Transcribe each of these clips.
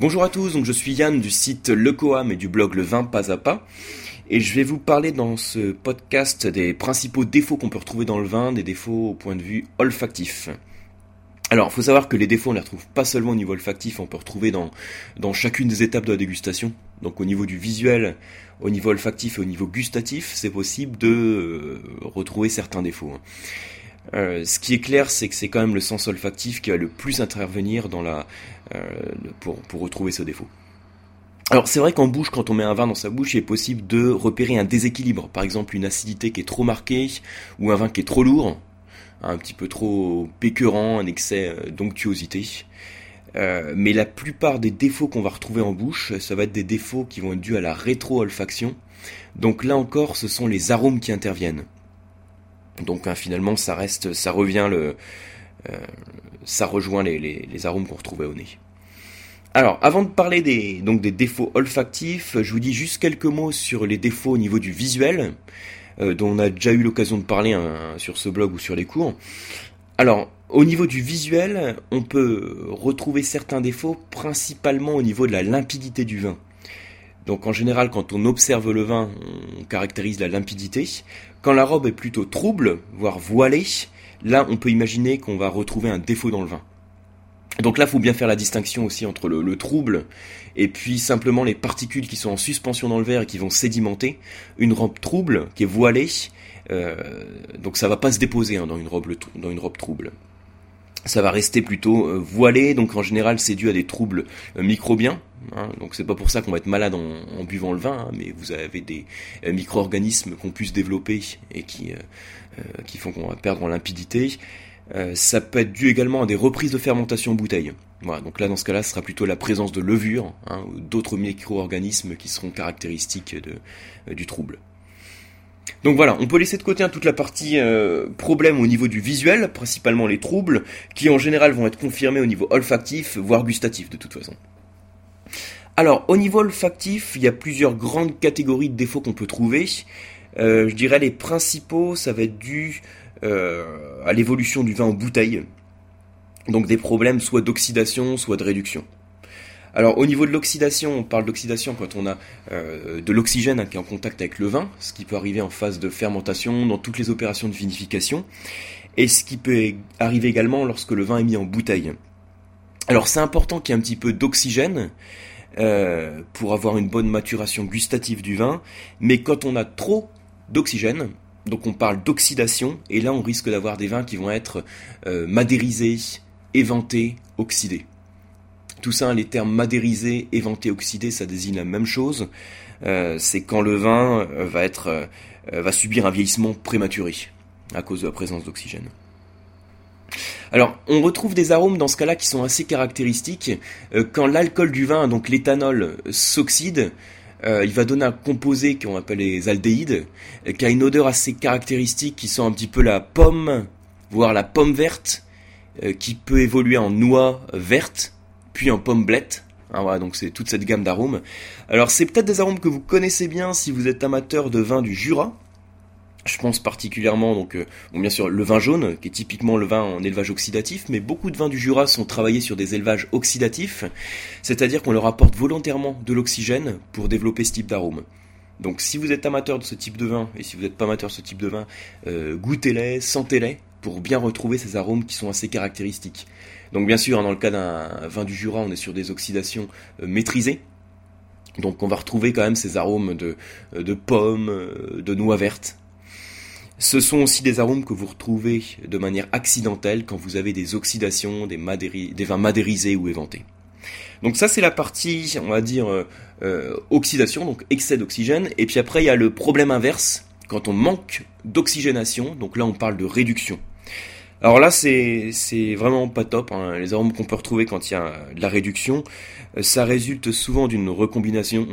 Bonjour à tous, donc je suis Yann du site Le Coam et du blog Le Vin Pas à Pas. Et je vais vous parler dans ce podcast des principaux défauts qu'on peut retrouver dans le vin, des défauts au point de vue olfactif. Alors, il faut savoir que les défauts, on les retrouve pas seulement au niveau olfactif, on peut retrouver dans, dans chacune des étapes de la dégustation. Donc au niveau du visuel, au niveau olfactif et au niveau gustatif, c'est possible de euh, retrouver certains défauts. Hein. Euh, ce qui est clair, c'est que c'est quand même le sens olfactif qui va le plus intervenir dans la, pour, pour retrouver ce défaut. Alors c'est vrai qu'en bouche, quand on met un vin dans sa bouche, il est possible de repérer un déséquilibre. Par exemple, une acidité qui est trop marquée ou un vin qui est trop lourd, un petit peu trop pécurant, un excès euh, d'onctuosité. Euh, mais la plupart des défauts qu'on va retrouver en bouche, ça va être des défauts qui vont être dus à la rétro-olfaction. Donc là encore, ce sont les arômes qui interviennent. Donc hein, finalement, ça reste, ça revient le, euh, ça rejoint les, les, arômes qu'on retrouvait au nez. Alors, avant de parler des, donc des défauts olfactifs, je vous dis juste quelques mots sur les défauts au niveau du visuel, euh, dont on a déjà eu l'occasion de parler hein, sur ce blog ou sur les cours. Alors, au niveau du visuel, on peut retrouver certains défauts, principalement au niveau de la limpidité du vin. Donc en général, quand on observe le vin, on caractérise la limpidité. Quand la robe est plutôt trouble, voire voilée, là on peut imaginer qu'on va retrouver un défaut dans le vin. Donc là, il faut bien faire la distinction aussi entre le, trouble et puis simplement les particules qui sont en suspension dans le verre et qui vont sédimenter. Une robe trouble qui est voilée, euh, donc ça va pas se déposer hein, dans, une robe, dans une robe trouble ça va rester plutôt euh, voilé, donc en général c'est dû à des troubles euh, microbiens. Hein, donc c'est pas pour ça qu'on va être malade en, buvant le vin, hein, mais vous avez des euh, micro-organismes qu'on puisse développer et qui, qui font qu'on va perdre en limpidité. ça peut être dû également à des reprises de fermentation en bouteille. Voilà, donc là dans ce cas-là, ce sera plutôt la présence de levure hein, ou d'autres micro-organismes qui seront caractéristiques de, du trouble. Donc voilà, on peut laisser de côté hein, toute la partie euh, problème au niveau du visuel, principalement les troubles, qui en général vont être confirmés au niveau olfactif, voire gustatif de toute façon. Alors, au niveau olfactif, il y a plusieurs grandes catégories de défauts qu'on peut trouver. Euh, je dirais les principaux, ça va être dû euh, à l'évolution du vin en bouteille. Donc des problèmes soit d'oxydation, soit de réduction. Alors au niveau de l'oxydation, on parle d'oxydation quand on a euh, de l'oxygène qui est en contact avec le vin, ce qui peut arriver en phase de fermentation dans toutes les opérations de vinification, et ce qui peut arriver également lorsque le vin est mis en bouteille. Alors c'est important qu'il y ait un petit peu d'oxygène euh, pour avoir une bonne maturation gustative du vin, mais quand on a trop d'oxygène, donc on parle d'oxydation, et là on risque d'avoir des vins qui vont être euh, madérisés, éventés, oxydés. Tout ça, les termes madérisé, éventé, oxydé, ça désigne la même chose. Euh, c'est quand le vin euh, euh, va subir un vieillissement prématuré à cause de la présence d'oxygène. Alors, on retrouve des arômes dans ce cas-là qui sont assez caractéristiques. quand l'alcool du vin, donc l'éthanol, s'oxyde, il va donner un composé qu'on appelle les aldéhydes, qui a une odeur assez caractéristique qui sent un petit peu la pomme, voire la pomme verte, qui peut évoluer en noix verte, puis un pomme blette. Hein, donc c'est toute cette gamme d'arômes. Alors c'est peut-être des arômes que vous connaissez bien si vous êtes amateur de vin du Jura. Je pense particulièrement donc euh, bien sûr le vin jaune qui est typiquement le vin en élevage oxydatif, mais beaucoup de vins du Jura sont travaillés sur des élevages oxydatifs, c'est-à-dire qu'on leur apporte volontairement de l'oxygène pour développer ce type d'arôme. Donc si vous êtes amateur de ce type de vin et si vous n'êtes pas amateur de ce type de vin, euh, goûtez-les, sentez-les pour bien retrouver ces arômes qui sont assez caractéristiques. Donc bien sûr, dans le cas d'un vin du Jura, on est sur des oxydations euh, maîtrisées. Donc on va retrouver quand même ces arômes de, euh, pommes, euh, de noix vertes. Ce sont aussi des arômes que vous retrouvez de manière accidentelle quand vous avez des oxydations, des, des vins madérisés ou éventés. Donc ça c'est la partie, on va dire, oxydation, donc excès d'oxygène. Et puis après il y a le problème inverse, quand on manque d'oxygénation, donc là on parle de réduction. Alors là, c'est vraiment pas top. Hein. Les arômes qu'on peut retrouver quand il y a de la réduction, euh, ça résulte souvent d'une recombination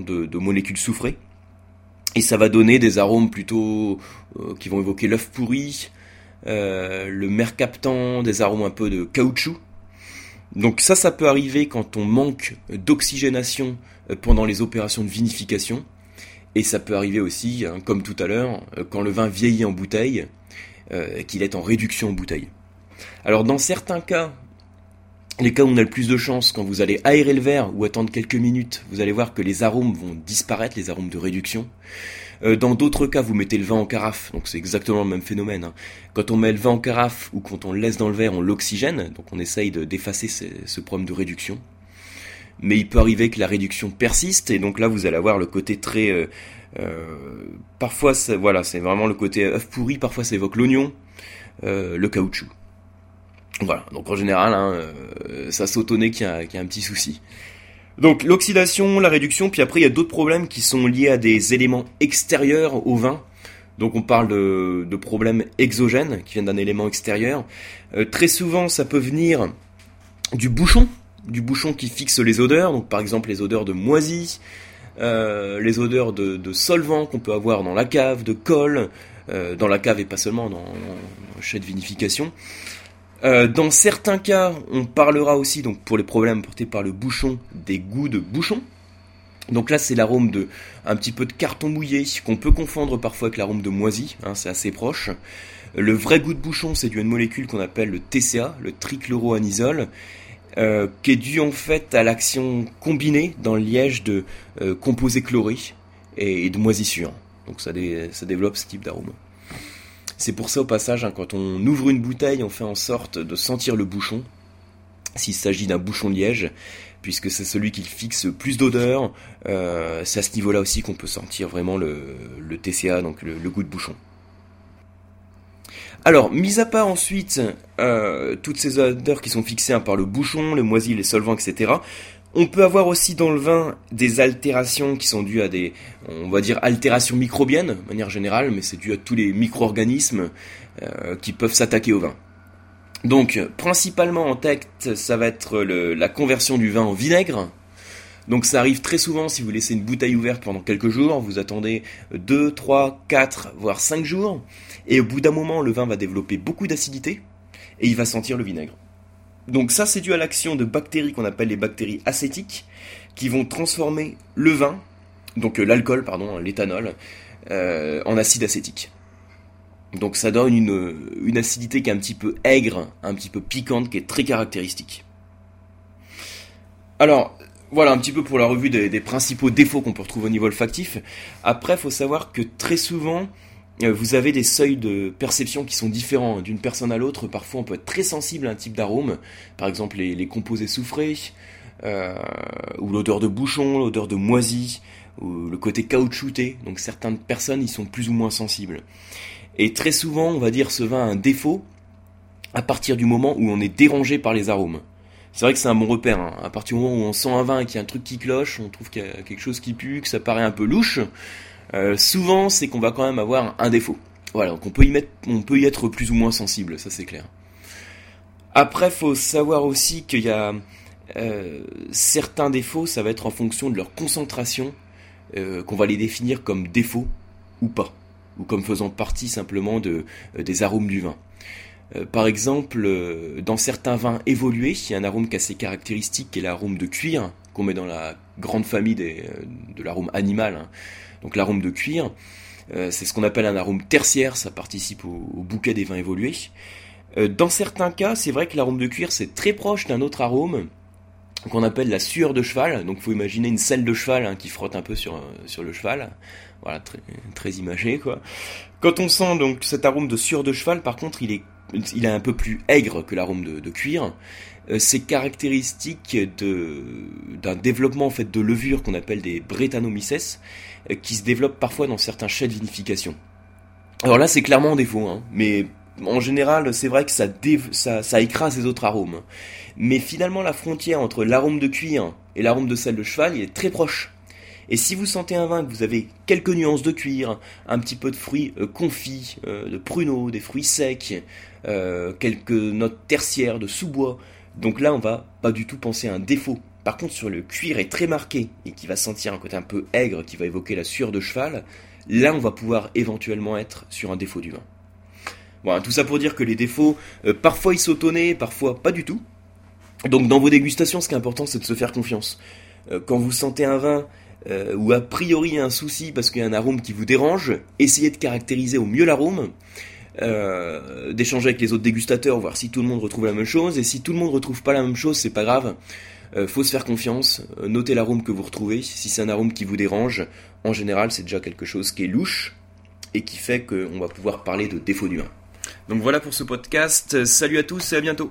de, molécules soufrées. Et ça va donner des arômes plutôt euh, qui vont évoquer l'œuf pourri, euh, le mercaptan, des arômes un peu de caoutchouc. Donc ça, ça peut arriver quand on manque d'oxygénation pendant les opérations de vinification. Et ça peut arriver aussi, hein, comme tout à l'heure, quand le vin vieillit en bouteille, euh, qu'il est en réduction en bouteille. Alors dans certains cas, les cas où on a le plus de chance, quand vous allez aérer le verre ou attendre quelques minutes, vous allez voir que les arômes vont disparaître, les arômes de réduction. Euh, dans d'autres cas, vous mettez le vin en carafe, donc c'est exactement le même phénomène. Hein. Quand on met le vin en carafe ou quand on le laisse dans le verre, on l'oxygène, donc on essaye d'effacer ce, problème de réduction. Mais il peut arriver que la réduction persiste, et donc là vous allez avoir le côté très... Euh, euh, parfois, voilà, c'est vraiment le côté œuf pourri, parfois ça évoque l'oignon, le caoutchouc. Voilà, donc en général, hein, ça saute au nez qu'il y, a un petit souci. Donc l'oxydation, la réduction, puis après il y a d'autres problèmes qui sont liés à des éléments extérieurs au vin. Donc on parle de, problèmes exogènes qui viennent d'un élément extérieur. Euh, très souvent ça peut venir du bouchon, du bouchon qui fixe les odeurs, donc par exemple les odeurs de moisi, euh, les odeurs de, solvant qu'on peut avoir dans la cave, de colle, euh, dans la cave et pas seulement dans, dans chai de vinification. Euh, dans certains cas, on parlera aussi, donc pour les problèmes portés par le bouchon, des goûts de bouchon. Donc là, c'est l'arôme de un petit peu de carton mouillé qu'on peut confondre parfois avec l'arôme de moisi, hein, c'est assez proche. Le vrai goût de bouchon, c'est dû à une molécule qu'on appelle le TCA, le trichloroanisole, euh, qui est dû en fait à l'action combinée dans le liège de euh, composés chlorés et, de moisissures. Donc ça, développe ce type d'arôme. C'est pour ça au passage, hein, quand on ouvre une bouteille, on fait en sorte de sentir le bouchon, s'il s'agit d'un bouchon liège, puisque c'est celui qui fixe plus d'odeur. Euh, c'est à ce niveau-là aussi qu'on peut sentir vraiment le, TCA, donc le, goût de bouchon. Alors, mis à part ensuite euh, toutes ces odeurs qui sont fixées hein, par le bouchon, le moisi, les solvants, etc., on peut avoir aussi dans le vin des altérations qui sont dues à des, on va dire, altérations microbiennes, de manière générale, mais c'est dû à tous les micro-organismes euh, qui peuvent s'attaquer au vin. Donc, principalement en tête, ça va être la conversion du vin en vinaigre. Donc ça arrive très souvent si vous laissez une bouteille ouverte pendant quelques jours, vous attendez 2, 3, 4, voire 5 jours, et au bout d'un moment, le vin va développer beaucoup d'acidité, et il va sentir le vinaigre. Donc ça, c'est dû à l'action de bactéries qu'on appelle les bactéries acétiques, qui vont transformer le vin, donc euh, l'alcool, pardon, l'éthanol, euh, en acide acétique. Donc ça donne une, acidité qui est un petit peu aigre, un petit peu piquante, qui est très caractéristique. Alors, voilà un petit peu pour la revue des, principaux défauts qu'on peut retrouver au niveau olfactif. Après, il faut savoir que très souvent, euh, vous avez des seuils de perception qui sont différents d'une personne à l'autre. Parfois, on peut être très sensible à un type d'arôme, par exemple les, composés soufrés, euh, ou l'odeur de bouchon, l'odeur de moisi, ou le côté caoutchouté. Donc certaines personnes y sont plus ou moins sensibles. Et très souvent, on va dire ce vin a un défaut à partir du moment où on est dérangé par les arômes. C'est vrai que c'est un bon repère. Hein. À partir du moment où on sent un vin et qu'il y a un truc qui cloche, on trouve qu'il y a quelque chose qui pue, que ça paraît un peu louche, euh, souvent c'est qu'on va quand même avoir un défaut. Voilà, donc on peut y être plus ou moins sensible, ça c'est clair. Après, faut savoir aussi qu'il y a euh, certains défauts, ça va être en fonction de leur concentration, euh, qu'on va les définir comme défauts ou pas, ou comme faisant partie simplement de, des arômes du vin. Par exemple, dans certains vins évolués, il y a un arôme qui a ses caractéristiques, qui est l'arôme de cuir, qu'on met dans la grande famille des, de l'arôme animal. Hein donc l'arôme de cuir. Euh, c'est ce qu'on appelle un arôme tertiaire, ça participe au, bouquet des vins évolués. Euh, dans certains cas, c'est vrai que l'arôme de cuir, c'est très proche d'un autre arôme qu'on appelle la sueur de cheval. Donc, faut imaginer une selle de cheval hein, qui frotte un peu sur, euh, sur le cheval. Voilà, très, très imagé, quoi. Quand on sent donc cet arôme de sueur de cheval, par contre, il est, il est un peu plus aigre que l'arôme de, cuir. c'est caractéristique d'un développement en fait de levure qu'on appelle des Brettanomyces, euh, qui se développent parfois dans certains chais de vinification. Alors là, c'est clairement défaut, hein, mais en général, c'est vrai que ça, ça, écrase les autres arômes. Mais finalement, la frontière entre l'arôme de cuir et l'arôme de sel de cheval, est très proche. Et si vous sentez un vin que vous avez quelques nuances de cuir, un petit peu de fruits euh, confits, euh, de pruneaux, des fruits secs, quelques notes tertiaires de sous-bois, donc là on va pas du tout penser à un défaut, par contre, sur le cuir est très marqué et qui va sentir un côté un peu aigre, qui va évoquer la sueur de cheval, là on va pouvoir éventuellement être sur un défaut du vin. Voilà, tout ça pour dire que les défauts, euh, parfois ils sont parfois pas du tout. Donc dans vos dégustations, ce qui est important, c'est de se faire confiance. Euh, quand vous sentez un vin euh, ou a priori un souci parce qu'il y a un arôme qui vous dérange, essayez de caractériser au mieux l'arôme. euh, d'échanger avec les autres dégustateurs, voir si tout le monde retrouve la même chose. Et si tout le monde retrouve pas la même chose, c'est pas grave. Euh, faut se faire confiance, euh, notez l'arôme que vous retrouvez. Si c'est un arôme qui vous dérange, en général, c'est déjà quelque chose qui est louche et qui fait qu'on va pouvoir parler de défaut du. Donc voilà pour ce podcast. Salut à tous et à bientôt.